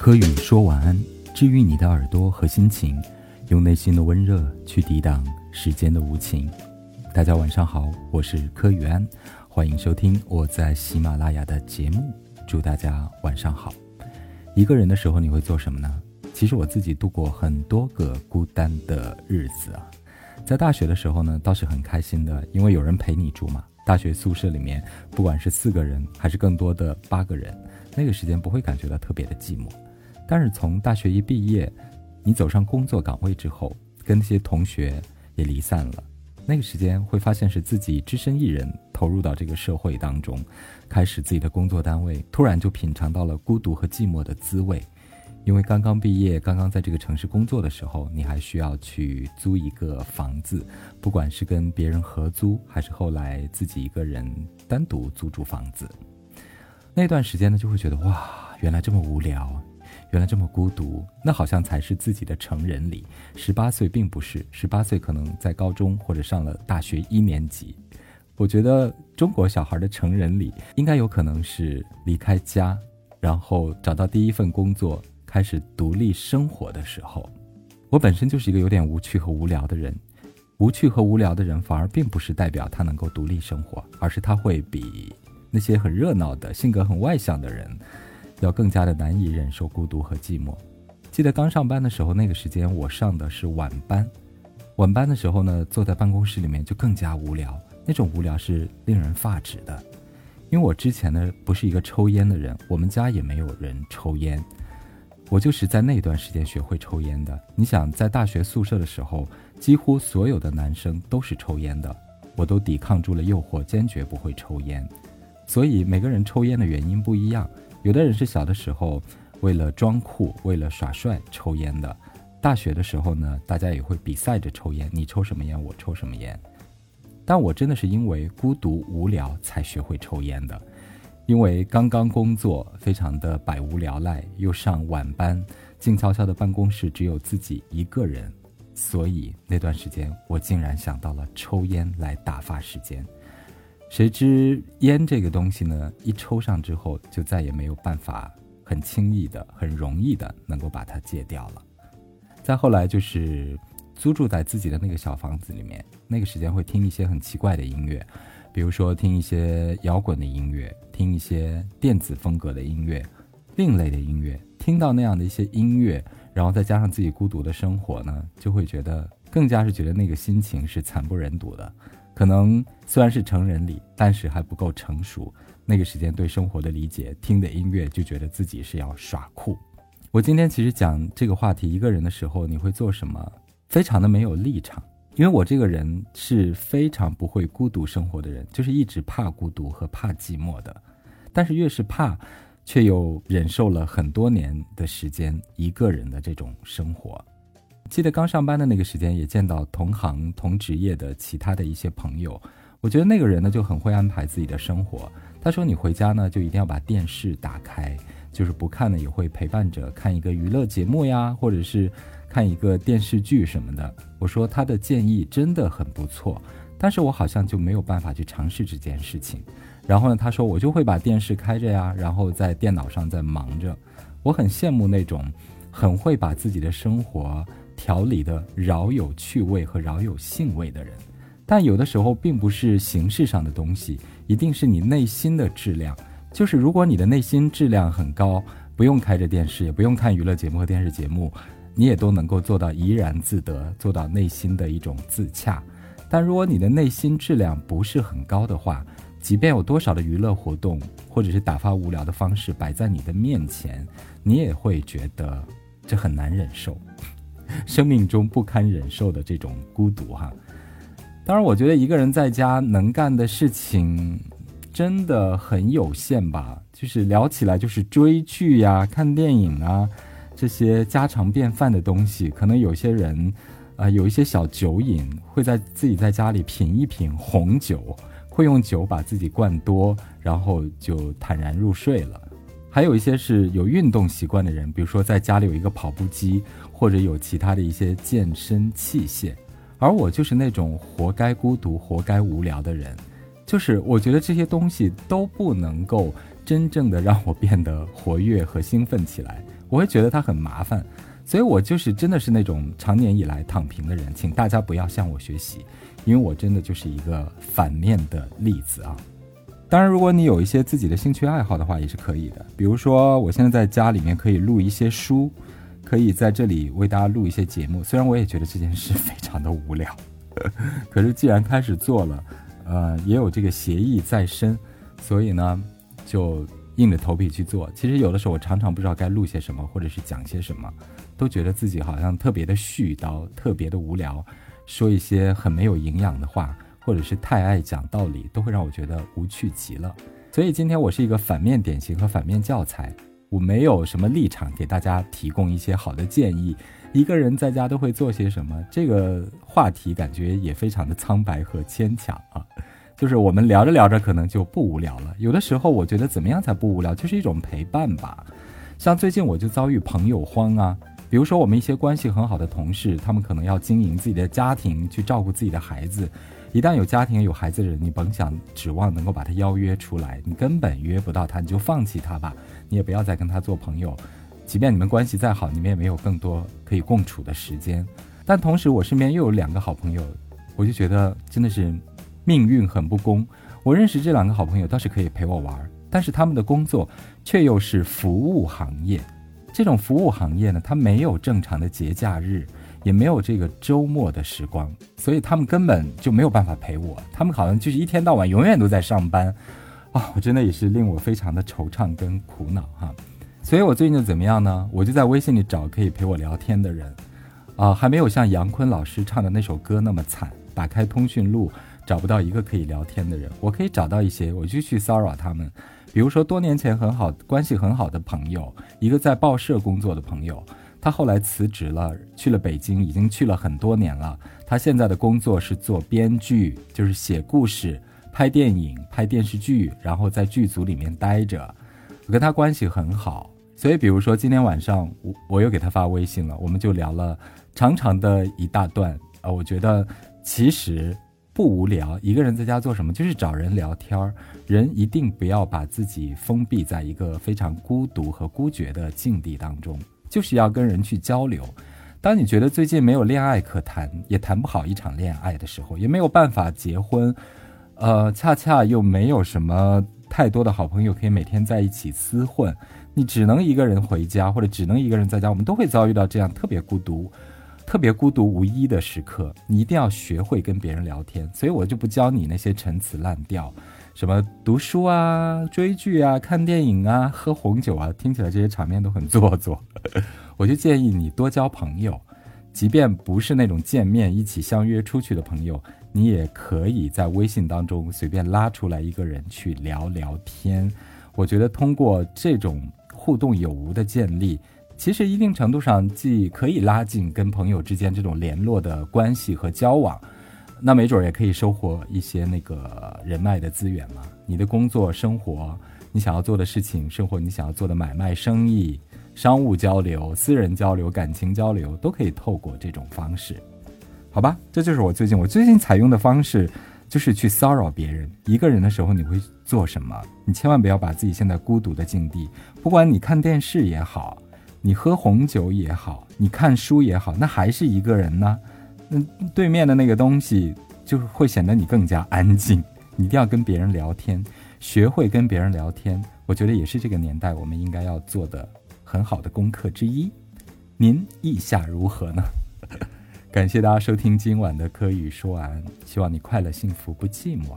柯宇说晚安，治愈你的耳朵和心情，用内心的温热去抵挡时间的无情。大家晚上好，我是柯宇安，欢迎收听我在喜马拉雅的节目。祝大家晚上好。一个人的时候你会做什么呢？其实我自己度过很多个孤单的日子啊。在大学的时候呢，倒是很开心的，因为有人陪你住嘛。大学宿舍里面，不管是四个人还是更多的八个人，那个时间不会感觉到特别的寂寞。但是从大学一毕业，你走上工作岗位之后，跟那些同学也离散了。那个时间会发现是自己只身一人投入到这个社会当中，开始自己的工作单位，突然就品尝到了孤独和寂寞的滋味。因为刚刚毕业，刚刚在这个城市工作的时候，你还需要去租一个房子，不管是跟别人合租，还是后来自己一个人单独租住房子。那段时间呢，就会觉得哇，原来这么无聊。原来这么孤独，那好像才是自己的成人礼。十八岁并不是，十八岁可能在高中或者上了大学一年级。我觉得中国小孩的成人礼应该有可能是离开家，然后找到第一份工作，开始独立生活的时候。我本身就是一个有点无趣和无聊的人，无趣和无聊的人反而并不是代表他能够独立生活，而是他会比那些很热闹的性格很外向的人。要更加的难以忍受孤独和寂寞。记得刚上班的时候，那个时间我上的是晚班。晚班的时候呢，坐在办公室里面就更加无聊，那种无聊是令人发指的。因为我之前呢不是一个抽烟的人，我们家也没有人抽烟，我就是在那段时间学会抽烟的。你想，在大学宿舍的时候，几乎所有的男生都是抽烟的，我都抵抗住了诱惑，坚决不会抽烟。所以每个人抽烟的原因不一样。有的人是小的时候为了装酷、为了耍帅抽烟的，大学的时候呢，大家也会比赛着抽烟，你抽什么烟，我抽什么烟。但我真的是因为孤独无聊才学会抽烟的，因为刚刚工作，非常的百无聊赖，又上晚班，静悄悄的办公室只有自己一个人，所以那段时间我竟然想到了抽烟来打发时间。谁知烟这个东西呢，一抽上之后，就再也没有办法很轻易的、很容易的能够把它戒掉了。再后来就是租住在自己的那个小房子里面，那个时间会听一些很奇怪的音乐，比如说听一些摇滚的音乐，听一些电子风格的音乐，另类的音乐。听到那样的一些音乐，然后再加上自己孤独的生活呢，就会觉得更加是觉得那个心情是惨不忍睹的。可能虽然是成人礼，但是还不够成熟。那个时间对生活的理解，听的音乐就觉得自己是要耍酷。我今天其实讲这个话题，一个人的时候你会做什么？非常的没有立场，因为我这个人是非常不会孤独生活的人，就是一直怕孤独和怕寂寞的。但是越是怕，却又忍受了很多年的时间一个人的这种生活。记得刚上班的那个时间，也见到同行同职业的其他的一些朋友。我觉得那个人呢就很会安排自己的生活。他说：“你回家呢就一定要把电视打开，就是不看呢也会陪伴着看一个娱乐节目呀，或者是看一个电视剧什么的。”我说他的建议真的很不错，但是我好像就没有办法去尝试这件事情。然后呢，他说我就会把电视开着呀，然后在电脑上在忙着。我很羡慕那种很会把自己的生活。调理的饶有趣味和饶有兴味的人，但有的时候并不是形式上的东西，一定是你内心的质量。就是如果你的内心质量很高，不用开着电视，也不用看娱乐节目和电视节目，你也都能够做到怡然自得，做到内心的一种自洽。但如果你的内心质量不是很高的话，即便有多少的娱乐活动或者是打发无聊的方式摆在你的面前，你也会觉得这很难忍受。生命中不堪忍受的这种孤独哈，当然，我觉得一个人在家能干的事情真的很有限吧。就是聊起来就是追剧呀、看电影啊这些家常便饭的东西。可能有些人啊，有一些小酒瘾，会在自己在家里品一品红酒，会用酒把自己灌多，然后就坦然入睡了。还有一些是有运动习惯的人，比如说在家里有一个跑步机，或者有其他的一些健身器械，而我就是那种活该孤独、活该无聊的人，就是我觉得这些东西都不能够真正的让我变得活跃和兴奋起来。我会觉得它很麻烦，所以我就是真的是那种长年以来躺平的人，请大家不要向我学习，因为我真的就是一个反面的例子啊。当然，如果你有一些自己的兴趣爱好的话，也是可以的。比如说，我现在在家里面可以录一些书，可以在这里为大家录一些节目。虽然我也觉得这件事非常的无聊，可是既然开始做了，呃，也有这个协议在身，所以呢，就硬着头皮去做。其实有的时候我常常不知道该录些什么，或者是讲些什么，都觉得自己好像特别的絮叨，特别的无聊，说一些很没有营养的话。或者是太爱讲道理，都会让我觉得无趣极了。所以今天我是一个反面典型和反面教材，我没有什么立场给大家提供一些好的建议。一个人在家都会做些什么？这个话题感觉也非常的苍白和牵强啊。就是我们聊着聊着可能就不无聊了。有的时候我觉得怎么样才不无聊？就是一种陪伴吧。像最近我就遭遇朋友荒啊。比如说我们一些关系很好的同事，他们可能要经营自己的家庭，去照顾自己的孩子。一旦有家庭有孩子的人，你甭想指望能够把他邀约出来，你根本约不到他，你就放弃他吧，你也不要再跟他做朋友。即便你们关系再好，你们也没有更多可以共处的时间。但同时，我身边又有两个好朋友，我就觉得真的是命运很不公。我认识这两个好朋友倒是可以陪我玩，但是他们的工作却又是服务行业。这种服务行业呢，它没有正常的节假日。也没有这个周末的时光，所以他们根本就没有办法陪我。他们好像就是一天到晚永远都在上班，啊，我真的也是令我非常的惆怅跟苦恼哈。所以我最近就怎么样呢？我就在微信里找可以陪我聊天的人，啊，还没有像杨坤老师唱的那首歌那么惨。打开通讯录找不到一个可以聊天的人，我可以找到一些，我就去骚扰他们。比如说多年前很好关系很好的朋友，一个在报社工作的朋友。他后来辞职了，去了北京，已经去了很多年了。他现在的工作是做编剧，就是写故事、拍电影、拍电视剧，然后在剧组里面待着。我跟他关系很好，所以比如说今天晚上我我又给他发微信了，我们就聊了长长的一大段。呃，我觉得其实不无聊，一个人在家做什么，就是找人聊天儿。人一定不要把自己封闭在一个非常孤独和孤绝的境地当中。就是要跟人去交流。当你觉得最近没有恋爱可谈，也谈不好一场恋爱的时候，也没有办法结婚，呃，恰恰又没有什么太多的好朋友可以每天在一起厮混，你只能一个人回家，或者只能一个人在家。我们都会遭遇到这样特别孤独、特别孤独无依的时刻。你一定要学会跟别人聊天。所以我就不教你那些陈词滥调。什么读书啊、追剧啊、看电影啊、喝红酒啊，听起来这些场面都很做作。我就建议你多交朋友，即便不是那种见面一起相约出去的朋友，你也可以在微信当中随便拉出来一个人去聊聊天。我觉得通过这种互动有无的建立，其实一定程度上既可以拉近跟朋友之间这种联络的关系和交往。那没准儿也可以收获一些那个人脉的资源嘛。你的工作、生活，你想要做的事情，生活你想要做的买卖、生意、商务交流、私人交流、感情交流，都可以透过这种方式，好吧？这就是我最近我最近采用的方式，就是去骚扰别人。一个人的时候你会做什么？你千万不要把自己陷在孤独的境地。不管你看电视也好，你喝红酒也好，你看书也好，那还是一个人呢。那，对面的那个东西就会显得你更加安静。你一定要跟别人聊天，学会跟别人聊天。我觉得也是这个年代我们应该要做的很好的功课之一。您意下如何呢？感谢大家收听今晚的科语说完，希望你快乐幸福不寂寞。